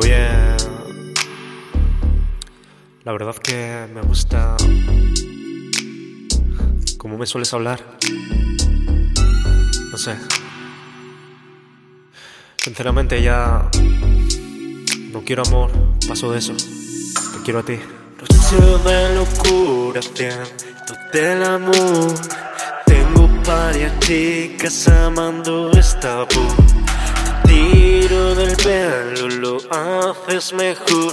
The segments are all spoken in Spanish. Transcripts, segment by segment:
Oye, la verdad que me gusta cómo me sueles hablar. No sé. Sinceramente ya no quiero amor, paso de eso. Te quiero a ti. Noche de locura, siento del amor. Tengo varias chicas amando esta voz. Del pelo, lo haces mejor.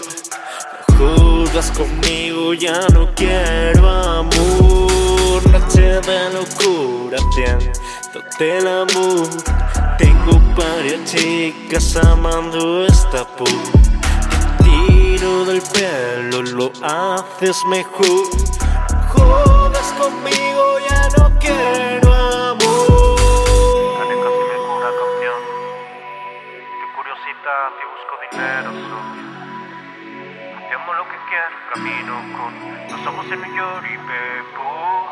Jugas conmigo, ya no quiero amor. Noche de locura, siento del amor. Tengo varias chicas amando esta voz tiro del pelo lo haces mejor. Jodas conmigo, lo que quiero, camino con ojos en New York y bebo.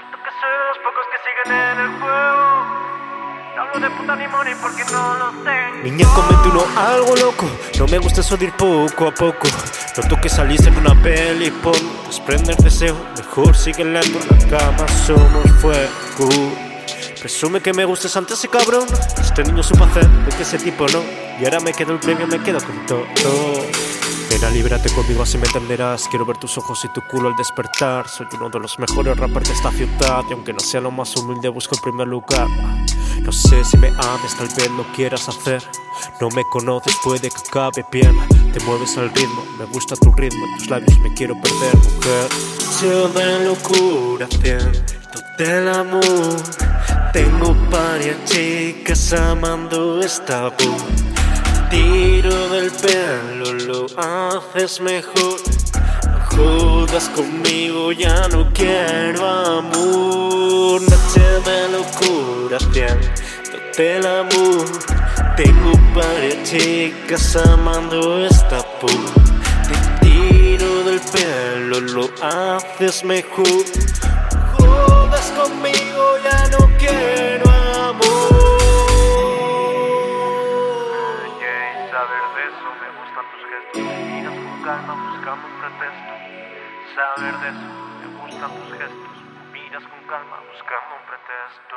Visto que soy de los pocos que siguen en el juego. No hablo de puta ni money porque no lo tengo. Niña, comete uno algo loco. No me gusta eso de ir poco a poco. Noto que saliste en una peli por desprender deseo. Mejor sigue lento en la cama, somos fuego. Presume que me gustes antes ese cabrón. Este niño supo hacer de que ese tipo no. Y ahora me quedo el premio, me quedo con todo. Nena, líbrate conmigo, así me entenderás. Quiero ver tus ojos y tu culo al despertar. Soy uno de los mejores rappers de esta ciudad. Y aunque no sea lo más humilde, busco el primer lugar. No sé si me ames, tal vez lo quieras hacer. No me conoces, puede que acabe bien. Te mueves al ritmo, me gusta tu ritmo. Tus labios me quiero perder, mujer. Yo de locura, siento del amor. Tengo varias chicas amando esta voz. Tiro del pelo, lo haces mejor. No jodas conmigo, ya no quiero amor. Noche de locura, siento del amor. Tengo varias chicas amando esta voz. Te tiro del pelo, lo haces mejor. Jodas conmigo, ya no quiero buscando un pretexto. Saber de eso me gustan tus gestos. Miras con calma buscando un pretexto.